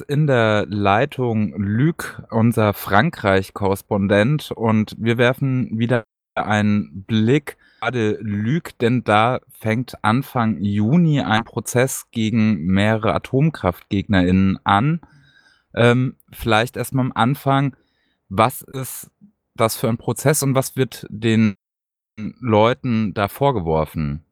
in der Leitung Luc, unser Frankreich-Korrespondent, und wir werfen wieder einen Blick gerade Luc, denn da fängt Anfang Juni ein Prozess gegen mehrere AtomkraftgegnerInnen an. Ähm, vielleicht erst mal am Anfang, was ist das für ein Prozess und was wird den Leuten da vorgeworfen?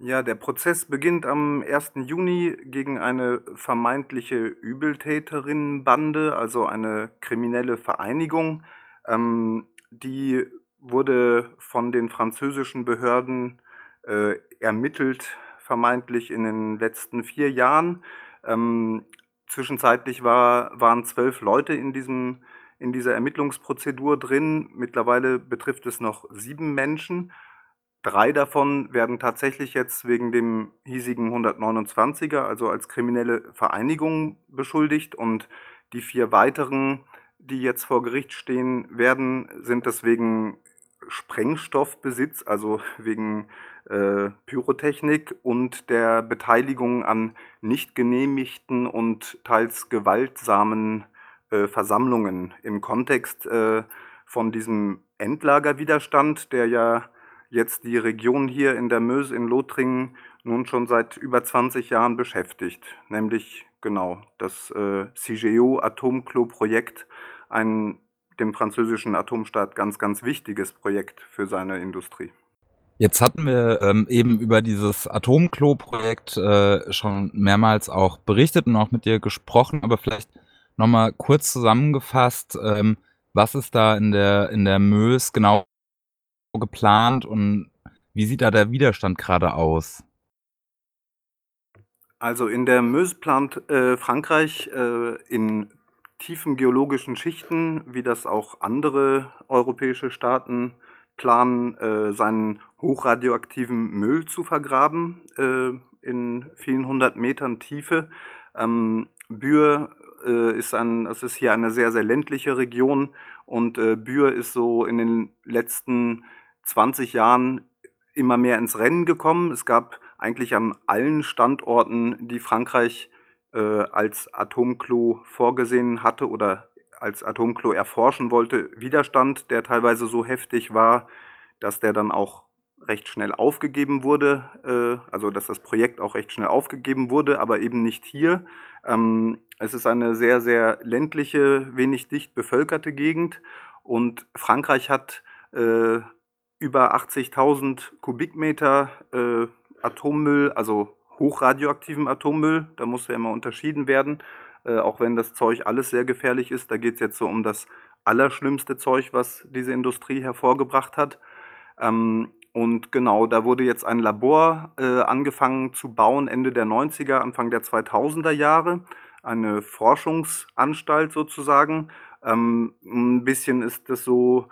Ja, der Prozess beginnt am 1. Juni gegen eine vermeintliche Übeltäterinnenbande, also eine kriminelle Vereinigung. Ähm, die wurde von den französischen Behörden, äh, ermittelt, vermeintlich in den letzten 4 Jahren. Ähm, zwischenzeitlich war waren 12 Leute in diesem in dieser Ermittlungsprozedur drin. Mittlerweile betrifft es noch 7 Menschen. Drei davon werden tatsächlich jetzt wegen dem hiesigen 129er, also als kriminelle Vereinigung beschuldigt. Und die vier weiteren, die jetzt vor Gericht stehen werden, sind das wegen Sprengstoffbesitz, also wegen, äh, Pyrotechnik und der Beteiligung an nicht genehmigten und teils gewaltsamen, äh, Versammlungen im Kontext, äh, von diesem Endlagerwiderstand, der ja jetzt die Region hier in der Meuse in Lothringen nun schon seit über 20 Jahren beschäftigt, nämlich genau das äh, CIGEO Atomklo-Projekt, ein dem französischen Atomstaat ganz, ganz wichtiges Projekt für seine Industrie. Jetzt hatten wir ähm, eben über dieses Atomklo-Projekt äh, schon mehrmals auch berichtet und auch mit dir gesprochen, aber vielleicht nochmal kurz zusammengefasst, ähm, was ist da in der, in der Meuse genau geplant und wie sieht da der Widerstand gerade aus? Also, in der Meuse plant, äh, Frankreich, äh, in tiefen geologischen Schichten, wie das auch andere europäische Staaten planen, äh, seinen hochradioaktiven Müll zu vergraben, äh, in vielen hundert Metern Tiefe. Ähm, Buer, äh, ist ein das ist hier eine sehr, sehr ländliche Region und, äh, Buer ist so in den letzten 20 Jahren immer mehr ins Rennen gekommen. Es gab eigentlich an allen Standorten, die Frankreich, äh, als Atomklo vorgesehen hatte oder als Atomklo erforschen wollte, Widerstand, der teilweise so heftig war, dass der dann auch recht schnell aufgegeben wurde, äh, also dass das Projekt auch recht schnell aufgegeben wurde, aber eben nicht hier. Ähm, es ist eine sehr, sehr ländliche, wenig dicht bevölkerte Gegend und Frankreich hat, äh, über 80.000 Kubikmeter, äh, Atommüll, also hochradioaktiven Atommüll. Da muss ja immer unterschieden werden, äh, auch wenn das Zeug alles sehr gefährlich ist. Da geht's jetzt so um das allerschlimmste Zeug, was diese Industrie hervorgebracht hat. Ähm, und genau, da wurde jetzt ein Labor, äh, angefangen zu bauen Ende der 90er, Anfang der 2000er Jahre. Eine Forschungsanstalt sozusagen. Ähm, 'n bisschen ist das so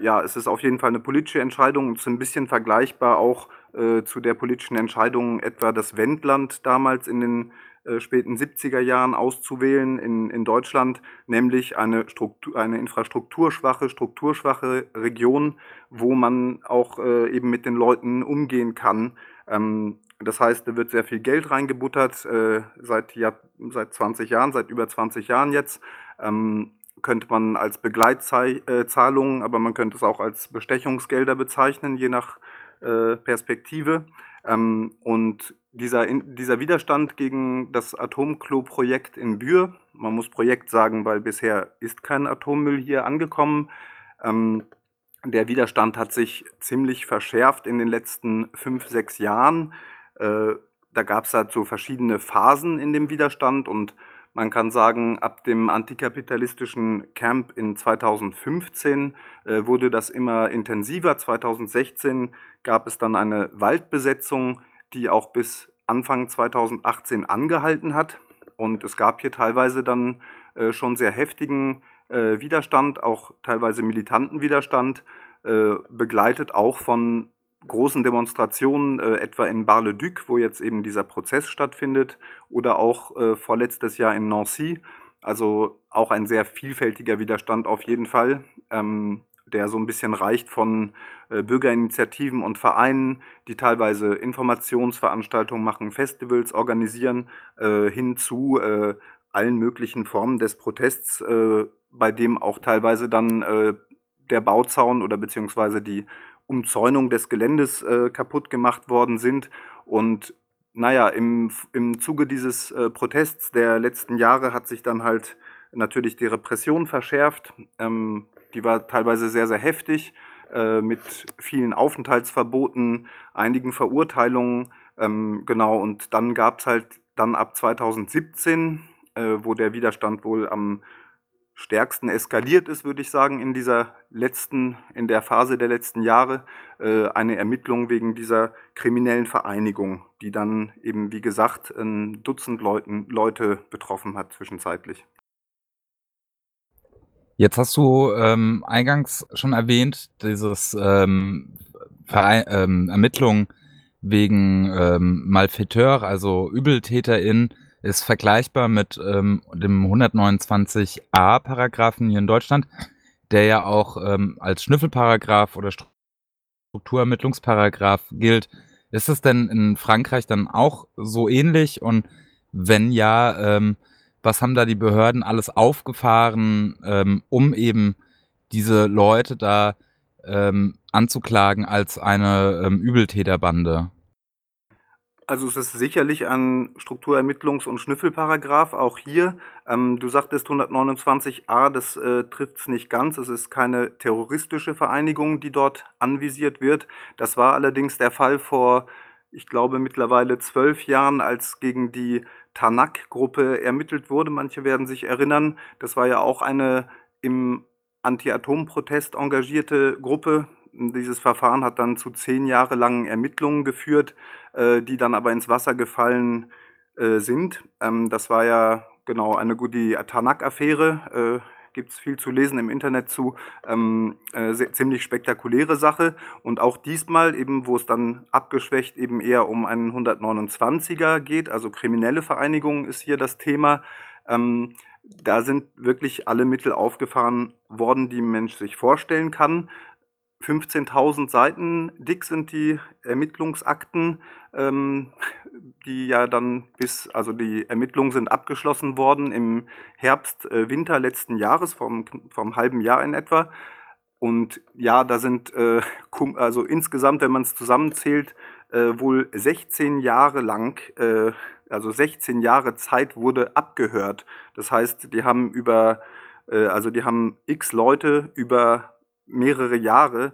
ja, es ist auf jeden Fall 'ne politische Entscheidung und ist 'n bisschen vergleichbar auch, äh, zu der politischen Entscheidung, etwa das Wendland damals in den, äh, späten 70er Jahren auszuwählen in in Deutschland, nämlich eine Struktu eine infrastrukturschwache strukturschwache Region, wo man auch, äh, eben mit den Leuten umgehen kann. Ähm, das heißt, da wird sehr viel Geld reingebuttert, äh, seit Jahr seit 20 Jahren, seit über 20 Jahren jetzt. Ähm, könnte man als Begleitzei äh, Zahlungen, aber man könnte es auch als Bestechungsgelder bezeichnen, je nach, äh, Perspektive. Ähm, und dieser dieser Widerstand gegen das Atomklo-Projekt in Buer man muss Projekt sagen, weil bisher ist kein Atommüll hier angekommen. Ähm, der Widerstand hat sich ziemlich verschärft in den letzten 5, 6 Jahren. Äh, da gab's halt so verschiedene Phasen in dem Widerstand und man kann sagen, ab dem antikapitalistischen Camp in 2015 äh, wurde das immer intensiver. 2016 gab es dann eine Waldbesetzung, die auch bis Anfang 2018 angehalten hat. Und es gab hier teilweise dann äh, schon sehr heftigen äh, Widerstand, auch teilweise militanten Widerstand, äh, begleitet auch von großen Demonstrationen, äh, etwa in Bar-le-Duc, wo jetzt eben dieser Prozess stattfindet, oder auch äh, vorletztes Jahr in Nancy. Also auch ein sehr vielfältiger Widerstand auf jeden Fall. Ähm, der so ein bisschen reicht von äh, Bürgerinitiativen und Vereinen, die teilweise Informationsveranstaltungen machen, Festivals organisieren, äh, hin zu äh, allen möglichen Formen des Protests, äh, bei dem auch teilweise dann der Bauzaun oder beziehungsweise die Umzäunung des Geländes äh, kaputt gemacht worden sind. Und naja, im, im Zuge dieses äh, Protests der letzten Jahre hat sich dann halt natürlich die Repression verschärft. Ähm, die war teilweise sehr, sehr heftig, äh, mit vielen Aufenthaltsverboten, einigen Verurteilungen. Ähm, genau, und dann gab es halt dann ab 2017, äh, wo der Widerstand wohl am stärksten eskaliert ist, würde ich sagen, in dieser letzten, in der Phase der letzten Jahre, äh, eine Ermittlung wegen dieser kriminellen Vereinigung, die dann eben, wie gesagt, ein Dutzend Leuten, Leute betroffen hat zwischenzeitlich. Jetzt hast du ähm, eingangs schon erwähnt, dieses ähm, ähm, Ermittlungen wegen ähm, Malfaiteur, also Übeltäterin, ist vergleichbar mit ähm, dem 129a Paragraphen hier in Deutschland, der ja auch ähm, als Schnüffelparagraph oder Strukturermittlungsparagraph gilt. Ist es denn in Frankreich dann auch so ähnlich? Und wenn ja, ähm, was haben da die Behörden alles aufgefahren, ähm, um eben diese Leute da ähm, anzuklagen als eine ähm, Übeltäterbande? Also, es ist sicherlich ein Strukturermittlungs und Schnüffelparagraph, auch hier. Ähm, du sagtest 129a, das, äh, trifft's nicht ganz. Es ist keine terroristische Vereinigung, die dort anvisiert wird. Das war allerdings der Fall vor, ich glaube, mittlerweile zwölf Jahren, als gegen die Tanak-Gruppe ermittelt wurde. Manche werden sich erinnern, das war ja auch eine im Anti-Atom-Protest engagierte Gruppe, dieses Verfahren hat dann zu zehn Jahre langen Ermittlungen geführt, äh, die dann aber ins Wasser gefallen äh, sind. Ähm, das war ja genau eine die Tanak-Affäre, äh, gibt es viel zu lesen im Internet zu, ähm, äh, sehr, ziemlich spektakuläre Sache. Und auch diesmal eben, wo es dann abgeschwächt eben eher um einen 129er geht, also kriminelle Vereinigung ist hier das Thema. Ähm, da sind wirklich alle Mittel aufgefahren worden, die ein Mensch sich vorstellen kann. 15.000 Seiten dick sind die Ermittlungsakten, ähm, die ja dann bis also die Ermittlungen sind abgeschlossen worden im Herbst, äh, Winter letzten Jahres, vom vom halben Jahr in etwa. Und ja, da sind, äh, also insgesamt, wenn man es zusammenzählt, äh, wohl 16 Jahre lang, äh, also 16 Jahre Zeit wurde abgehört. Das heißt, die haben über äh, also die haben X Leute über mehrere Jahre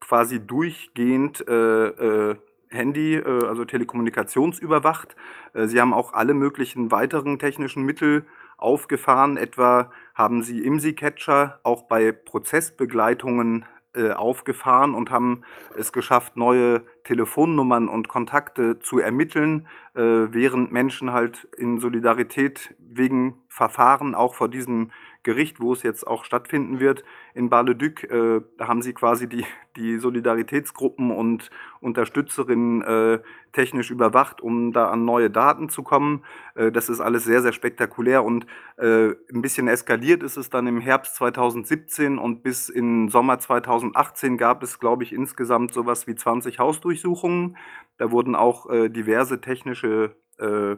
quasi durchgehend äh, äh, Handy, äh, also telekommunikationsüberwacht. Äh, sie haben auch alle möglichen weiteren technischen Mittel aufgefahren. Etwa haben sie IMSI-Catcher auch bei Prozessbegleitungen äh, aufgefahren und haben es geschafft, neue Telefonnummern und Kontakte zu ermitteln, äh, während Menschen halt in Solidarität wegen Verfahren auch vor diesem Gericht, wo es jetzt auch stattfinden wird, in Bar-le-Duc, äh, da haben sie quasi die, die Solidaritätsgruppen und Unterstützerinnen äh, technisch überwacht, um da an neue Daten zu kommen. Äh, das ist alles sehr, sehr spektakulär und äh, ein bisschen eskaliert ist es dann im Herbst 2017 und bis in Sommer 2018 gab es, glaube ich, insgesamt sowas wie 20 Hausdurchsuchungen. Da wurden auch äh, diverse technische äh,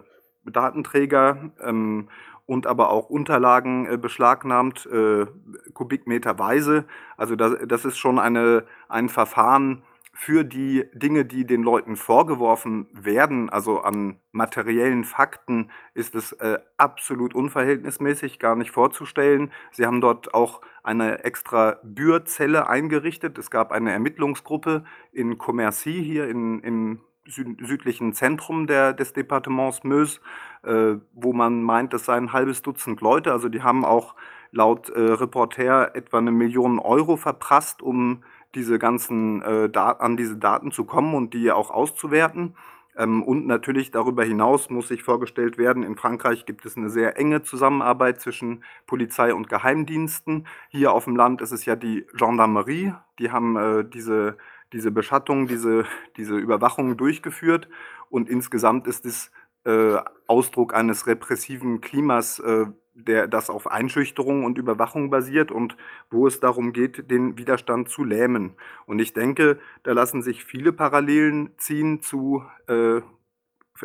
Datenträger ähm, und aber auch Unterlagen äh, beschlagnahmt, äh, kubikmeterweise. Also das, das ist schon eine, ein Verfahren für die Dinge, die den Leuten vorgeworfen werden, also an materiellen Fakten, ist es äh, absolut unverhältnismäßig, gar nicht vorzustellen. Sie haben dort auch eine extra Bürzelle eingerichtet. Es gab eine Ermittlungsgruppe in Commercy hier in, im südlichen Zentrum der, des Departements Meuse, äh, wo man meint, das seien ein halbes Dutzend Leute. Also die haben auch laut äh, Reporter etwa eine Million Euro verprasst, um diese ganzen äh, an diese Daten zu kommen und die auch auszuwerten. Ähm, und natürlich darüber hinaus muss sich vorgestellt werden, in Frankreich gibt es eine sehr enge Zusammenarbeit zwischen Polizei und Geheimdiensten. Hier auf dem Land ist es ja die Gendarmerie, die haben äh, diese diese Beschattung, diese, diese Überwachung durchgeführt. Und insgesamt ist es äh, Ausdruck eines repressiven Klimas, äh, der, das auf Einschüchterung und Überwachung basiert und wo es darum geht, den Widerstand zu lähmen. Und ich denke, da lassen sich viele Parallelen ziehen zu äh,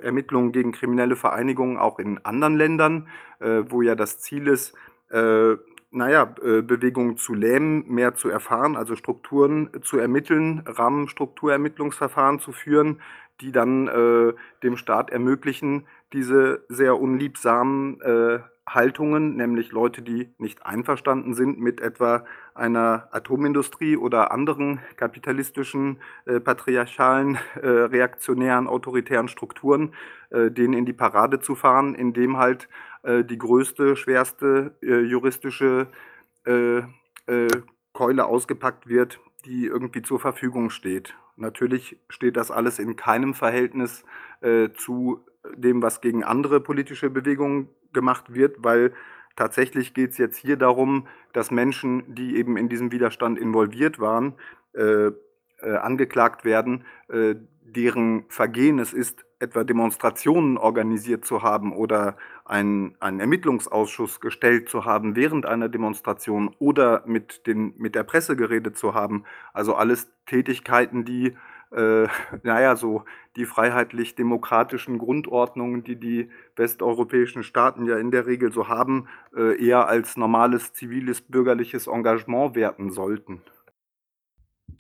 Ermittlungen gegen kriminelle Vereinigungen auch in anderen Ländern, äh, wo ja das Ziel ist, äh, naja, äh, Bewegungen zu lähmen, mehr zu erfahren, also Strukturen zu ermitteln, Rahmenstrukturermittlungsverfahren zu führen, die dann äh, dem Staat ermöglichen, diese sehr unliebsamen äh, Haltungen, nämlich Leute, die nicht einverstanden sind mit etwa einer Atomindustrie oder anderen kapitalistischen, äh, patriarchalen, äh, reaktionären, autoritären Strukturen, äh, denen in die Parade zu fahren, indem halt äh, die größte, schwerste äh, juristische äh, Keule ausgepackt wird, die irgendwie zur Verfügung steht. Natürlich steht das alles in keinem Verhältnis zu dem, was gegen andere politische Bewegungen gemacht wird, weil tatsächlich geht es jetzt hier darum, dass Menschen, die eben in diesem Widerstand involviert waren, äh, äh, angeklagt werden, äh, deren Vergehen es ist, etwa Demonstrationen organisiert zu haben oder einen, einen Ermittlungsausschuss gestellt zu haben während einer Demonstration oder mit, den, mit der Presse geredet zu haben. Also alles Tätigkeiten, die äh, naja, so die freiheitlich-demokratischen Grundordnungen, die die westeuropäischen Staaten ja in der Regel so haben, äh, eher als normales ziviles bürgerliches Engagement werten sollten.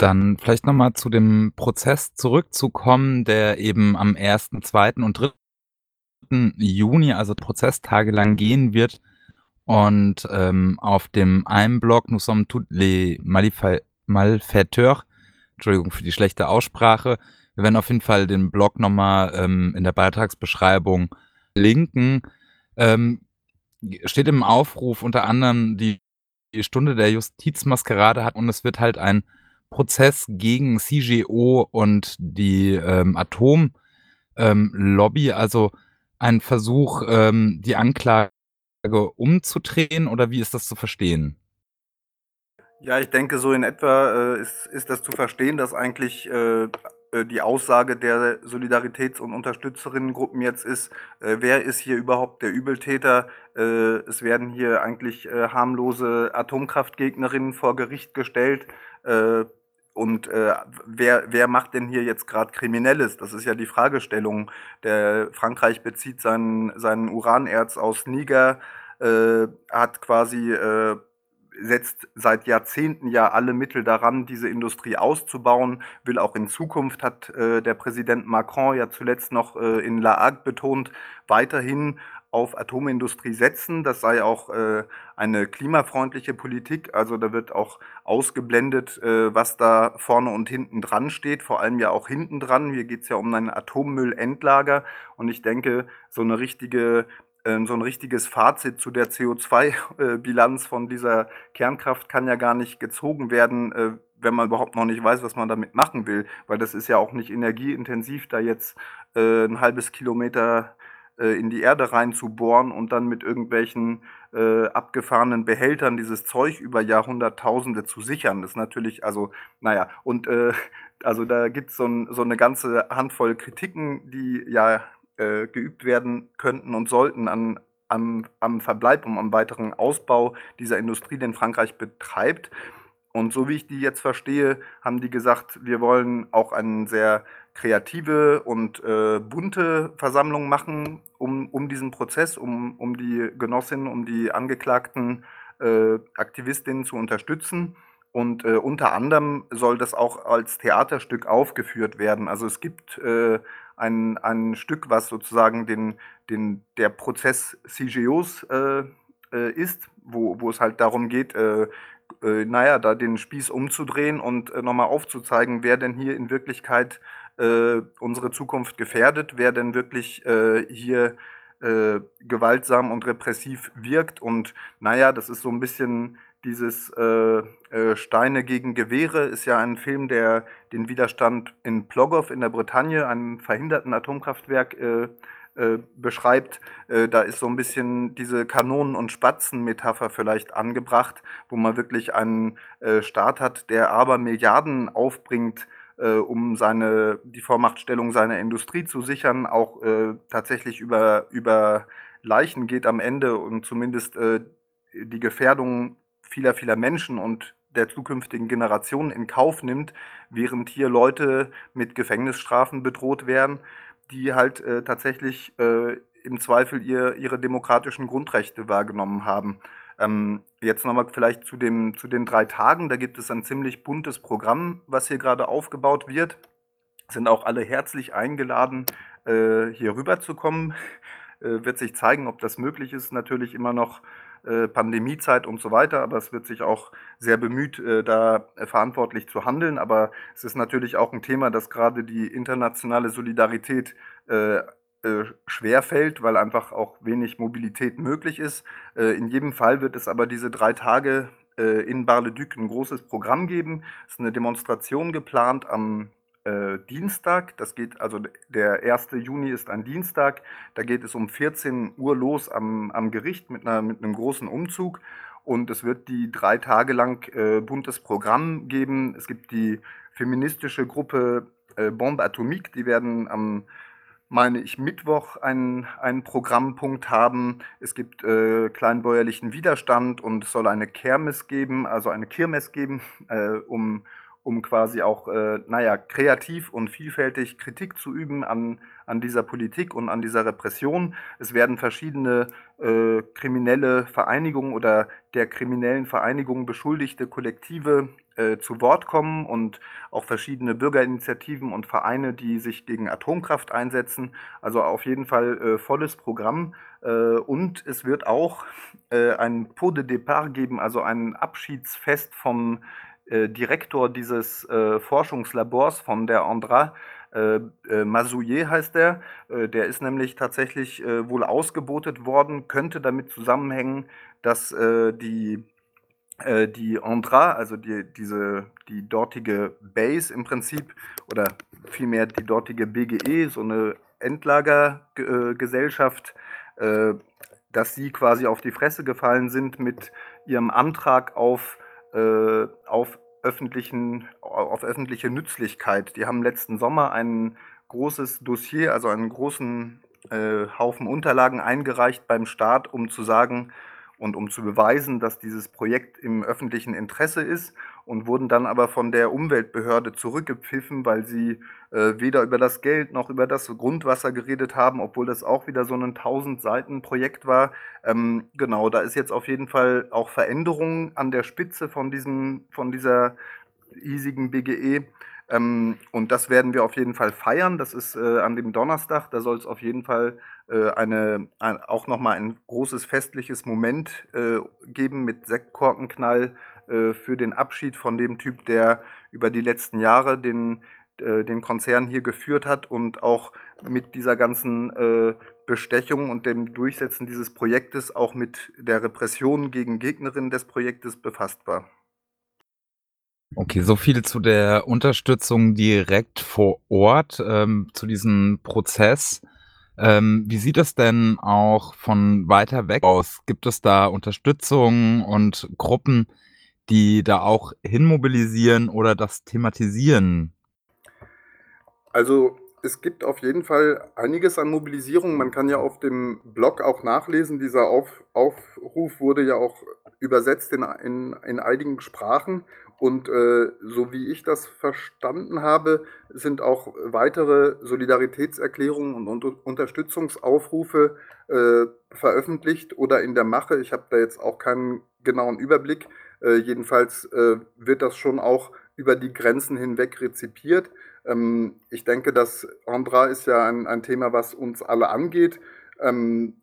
Dann vielleicht nochmal zu dem Prozess zurückzukommen, der eben am 1., 2. und 3. Juni, also Prozesstage lang gehen wird. Und ähm, auf dem einen Blog Nous sommes tous les malfaiteurs Entschuldigung für die schlechte Aussprache. Wir werden auf jeden Fall den Blog nochmal ähm, in der Beitragsbeschreibung linken. Ähm, steht im Aufruf unter anderem die, Stunde der Justizmaskerade hat und es wird halt ein Prozess gegen CGO und die ähm, Atomlobby, ähm, also ein Versuch, ähm, die Anklage umzudrehen oder wie ist das zu verstehen? Ja, ich denke, so in etwa äh, ist, ist das zu verstehen, dass eigentlich äh, äh, die Aussage der Solidaritäts- und Unterstützerinnengruppen jetzt ist, äh, wer ist hier überhaupt der Übeltäter? Äh, es werden hier eigentlich äh, harmlose Atomkraftgegnerinnen vor Gericht gestellt. Und wer, wer macht denn hier jetzt gerade Kriminelles? Das ist ja die Fragestellung. Der Frankreich bezieht seinen, seinen Uranerz aus Niger, hat quasi setzt seit Jahrzehnten ja alle Mittel daran, diese Industrie auszubauen, will auch in Zukunft, hat äh, der Präsident Macron ja zuletzt noch äh, in La Hague betont, weiterhin auf Atomindustrie setzen. Das sei auch äh, eine klimafreundliche Politik. Also da wird auch ausgeblendet, äh, was da vorne und hinten dran steht, vor allem ja auch hinten dran. Hier geht es ja um ein Atommüllendlager. Und ich denke, so eine richtige ähm, so ein richtiges Fazit zu der CO2-Bilanz von dieser Kernkraft kann ja gar nicht gezogen werden, äh, wenn man überhaupt noch nicht weiß, was man damit machen will, weil das ist ja auch nicht energieintensiv, da jetzt äh, ein halbes Kilometer äh, in die Erde reinzubohren und dann mit irgendwelchen äh, abgefahrenen Behältern dieses Zeug über Jahrhunderttausende zu sichern. Das ist natürlich, also, naja, und äh, also da gibt es so, ein, so eine ganze Handvoll Kritiken, die ja äh, geübt werden könnten und sollten an, am, am Verbleib und am weiteren Ausbau dieser Industrie, den Frankreich betreibt. Und so wie ich die jetzt verstehe, haben die gesagt, wir wollen auch eine sehr kreative und äh, bunte Versammlung machen, um, um diesen Prozess, um, um die Genossinnen, um die angeklagten äh, Aktivistinnen zu unterstützen. Und äh, unter anderem soll das auch als Theaterstück aufgeführt werden. Also es gibt äh, ein, ein Stück, was sozusagen den, den, der Prozess CGOs äh, ist, wo, wo es halt darum geht, äh, äh, naja, da den Spieß umzudrehen und äh, nochmal aufzuzeigen, wer denn hier in Wirklichkeit äh, unsere Zukunft gefährdet, wer denn wirklich äh, hier gewaltsam und repressiv wirkt. Und naja, das ist so ein bisschen dieses äh, Steine gegen Gewehre ist ja ein Film, der den Widerstand in Plogow in der Bretagne, einem verhinderten Atomkraftwerk, äh, äh, beschreibt. Äh, da ist so ein bisschen diese Kanonen- und Spatzen-Metapher vielleicht angebracht, wo man wirklich einen äh, Staat hat, der aber Milliarden aufbringt, um seine, die Vormachtstellung seiner Industrie zu sichern, auch tatsächlich über, über Leichen geht am Ende und zumindest äh, die Gefährdung vieler, vieler Menschen und der zukünftigen Generationen in Kauf nimmt, während hier Leute mit Gefängnisstrafen bedroht werden, die halt äh, tatsächlich äh, im Zweifel ihr, ihre demokratischen Grundrechte wahrgenommen haben. Ähm, jetzt nochmal vielleicht zu, dem, zu den drei Tagen. Da gibt es ein ziemlich buntes Programm, was hier gerade aufgebaut wird. Sind auch alle herzlich eingeladen, äh, hier rüberzukommen. Äh, wird sich zeigen, ob das möglich ist. Natürlich immer noch äh, Pandemiezeit und so weiter, aber es wird sich auch sehr bemüht, äh, da verantwortlich zu handeln. Aber es ist natürlich auch ein Thema, das gerade die internationale Solidarität äh, äh, schwerfällt, weil einfach auch wenig Mobilität möglich ist. Äh, in jedem Fall wird es aber diese drei Tage äh, in Bar-le-Duc ein großes Programm geben. Es ist eine Demonstration geplant am äh, Dienstag. Das geht, also der 1. Juni ist ein Dienstag. Da geht es um 14 Uhr los am, am Gericht mit, einer, mit einem großen Umzug. Und es wird die drei Tage lang äh, buntes Programm geben. Es gibt die feministische Gruppe äh, Bombe Atomique, die werden am meine ich, Mittwoch einen, einen Programmpunkt haben. Es gibt äh, kleinbäuerlichen Widerstand und es soll eine Kermes geben, also eine Kirmes geben, äh, um, um quasi auch, äh, naja, kreativ und vielfältig Kritik zu üben an, an dieser Politik und an dieser Repression. Es werden verschiedene äh, kriminelle Vereinigungen oder der kriminellen Vereinigung beschuldigte Kollektive äh, zu Wort kommen und auch verschiedene Bürgerinitiativen und Vereine, die sich gegen Atomkraft einsetzen. Also auf jeden Fall äh, volles Programm. Äh, und es wird auch äh, ein Pot de Départ geben, also ein Abschiedsfest vom Direktor dieses äh, Forschungslabors von der Andra, äh, äh, Masouillet heißt der. Äh, der ist nämlich tatsächlich äh, wohl ausgebotet worden, könnte damit zusammenhängen, dass äh, die, äh, die Andra, also die, diese, die dortige Base im Prinzip, oder vielmehr die dortige BGE, so eine Endlagergesellschaft, äh, dass sie quasi auf die Fresse gefallen sind mit ihrem Antrag auf äh, auf, öffentlichen, auf öffentliche Nützlichkeit. Die haben letzten Sommer ein großes Dossier, also einen großen äh, Haufen Unterlagen eingereicht beim Staat, um zu sagen, und um zu beweisen, dass dieses Projekt im öffentlichen Interesse ist und wurden dann aber von der Umweltbehörde zurückgepfiffen, weil sie äh, weder über das Geld noch über das Grundwasser geredet haben, obwohl das auch wieder so ein 1000 Seiten Projekt war. Ähm, genau, da ist jetzt auf jeden Fall auch Veränderung an der Spitze von, diesem, von dieser hiesigen BGE. Ähm, und das werden wir auf jeden Fall feiern. Das ist äh, an dem Donnerstag. Da soll es auf jeden Fall äh, eine, ein, auch nochmal ein großes festliches Moment äh, geben mit Sektkorkenknall äh, für den Abschied von dem Typ, der über die letzten Jahre den, äh, den Konzern hier geführt hat und auch mit dieser ganzen äh, Bestechung und dem Durchsetzen dieses Projektes auch mit der Repression gegen Gegnerinnen des Projektes befasst war. Okay, so viel zu der Unterstützung direkt vor Ort, ähm, zu diesem Prozess. Ähm, wie sieht es denn auch von weiter weg aus? Gibt es da Unterstützung und Gruppen, die da auch hinmobilisieren oder das thematisieren? Also es gibt auf jeden Fall einiges an Mobilisierung. Man kann ja auf dem Blog auch nachlesen, dieser auf Aufruf wurde ja auch übersetzt in, in, in einigen Sprachen. Und äh, so wie ich das verstanden habe, sind auch weitere Solidaritätserklärungen und Unter Unterstützungsaufrufe äh, veröffentlicht oder in der Mache. Ich habe da jetzt auch keinen genauen Überblick. Äh, jedenfalls äh, wird das schon auch über die Grenzen hinweg rezipiert. Ähm, ich denke, das Andra ist ja ein, ein Thema, was uns alle angeht. Ähm,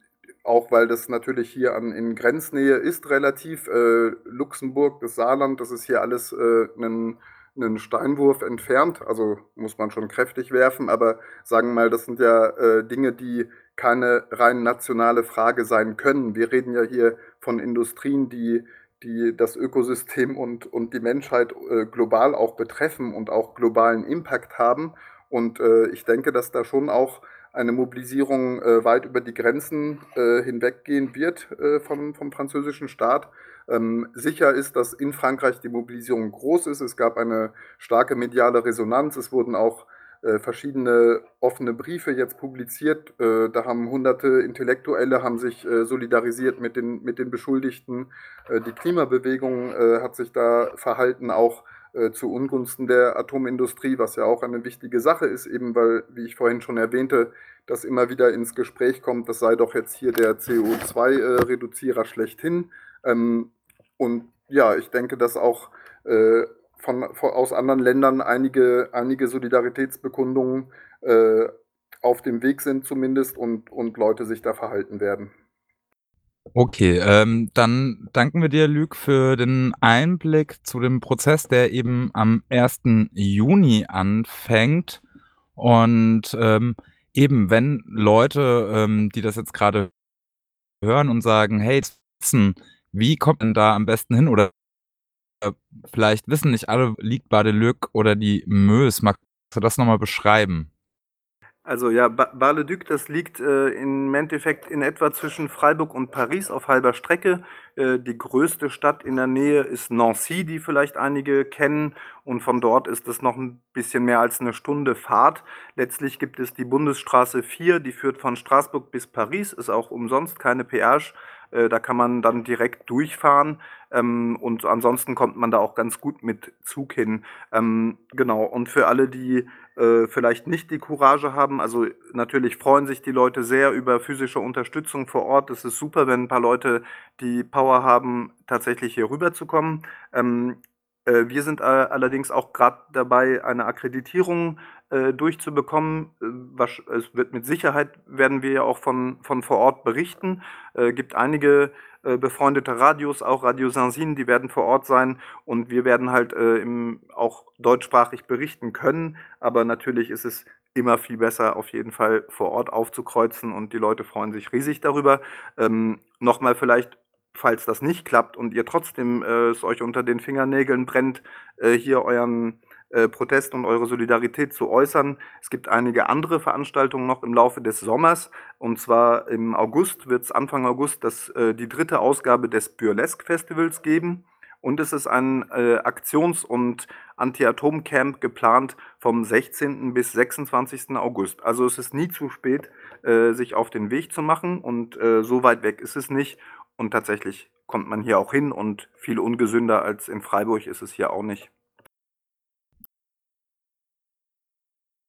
auch weil das natürlich hier an, in Grenznähe ist relativ. Äh, Luxemburg, das Saarland, das ist hier alles äh, einen, einen Steinwurf entfernt. Also muss man schon kräftig werfen, aber sagen wir mal, das sind ja äh, Dinge, die keine rein nationale Frage sein können. Wir reden ja hier von Industrien, die, die das Ökosystem und, und die Menschheit äh, global auch betreffen und auch globalen Impact haben. Und äh, ich denke, dass da schon auch eine Mobilisierung äh, weit über die Grenzen äh, hinweggehen wird äh, vom, vom französischen Staat. Ähm, sicher ist, dass in Frankreich die Mobilisierung groß ist. Es gab eine starke mediale Resonanz. Es wurden auch verschiedene offene Briefe jetzt publiziert. Äh, da haben hunderte Intellektuelle haben sich äh, solidarisiert mit den, mit den Beschuldigten. Äh, die Klimabewegung äh, hat sich da verhalten, auch äh, zu Ungunsten der Atomindustrie, was ja auch eine wichtige Sache ist, eben weil, wie ich vorhin schon erwähnte, das immer wieder ins Gespräch kommt, das sei doch jetzt hier der CO2-Reduzierer schlechthin. Ähm, und ja, ich denke, dass auch von, von, aus anderen Ländern einige, einige Solidaritätsbekundungen äh, auf dem Weg sind zumindest und, und Leute sich da verhalten werden. Okay, ähm, dann danken wir dir, Luc, für den Einblick zu dem Prozess, der eben am 1. Juni anfängt. Und ähm, eben, wenn Leute, ähm, die das jetzt gerade hören und sagen, hey, wie kommt denn da am besten hin oder vielleicht wissen nicht alle, liegt Bar-le-Duc oder die Meuse. Magst du das noch mal beschreiben? Also ja, Ba Bar-le-Duc, das liegt, äh, im Endeffekt in etwa zwischen Freiburg und Paris auf halber Strecke. Äh, die größte Stadt in der Nähe ist Nancy, die vielleicht einige kennen, und von dort ist es noch ein bisschen mehr als eine Stunde Fahrt. Letztlich gibt es die Bundesstraße 4, die führt von Straßburg bis Paris, ist auch umsonst, keine Peage. Äh, da kann man dann direkt durchfahren ähm, und ansonsten kommt man da auch ganz gut mit Zug hin. Ähm, genau, und für alle, die äh, vielleicht nicht die Courage haben, also natürlich freuen sich die Leute sehr über physische Unterstützung vor Ort. Es ist super, wenn ein paar Leute die Power haben, tatsächlich hier rüberzukommen. Ähm, äh, wir sind allerdings auch gerade dabei, eine Akkreditierung äh, durchzubekommen. Äh, es wird mit Sicherheit werden wir ja auch von, von vor Ort berichten. Äh, gibt einige äh, befreundete Radios, auch Radio Sansin, die werden vor Ort sein und wir werden halt äh, im, auch deutschsprachig berichten können. Aber natürlich ist es immer viel besser, auf jeden Fall vor Ort aufzukreuzen und die Leute freuen sich riesig darüber. Ähm, Nochmal vielleicht falls das nicht klappt und ihr trotzdem äh, es euch unter den Fingernägeln brennt, äh, hier euren äh, Protest und eure Solidarität zu äußern. Es gibt einige andere Veranstaltungen noch im Laufe des Sommers. Und zwar im August wird es Anfang August das, äh, die dritte Ausgabe des Burlesque Festivals geben. Und es ist ein äh, Aktions- und Anti-Atom-Camp geplant vom 16. bis 26. August. Also es ist nie zu spät, äh, sich auf den Weg zu machen. Und äh, so weit weg ist es nicht. Und tatsächlich kommt man hier auch hin und viel ungesünder als in Freiburg ist es hier auch nicht.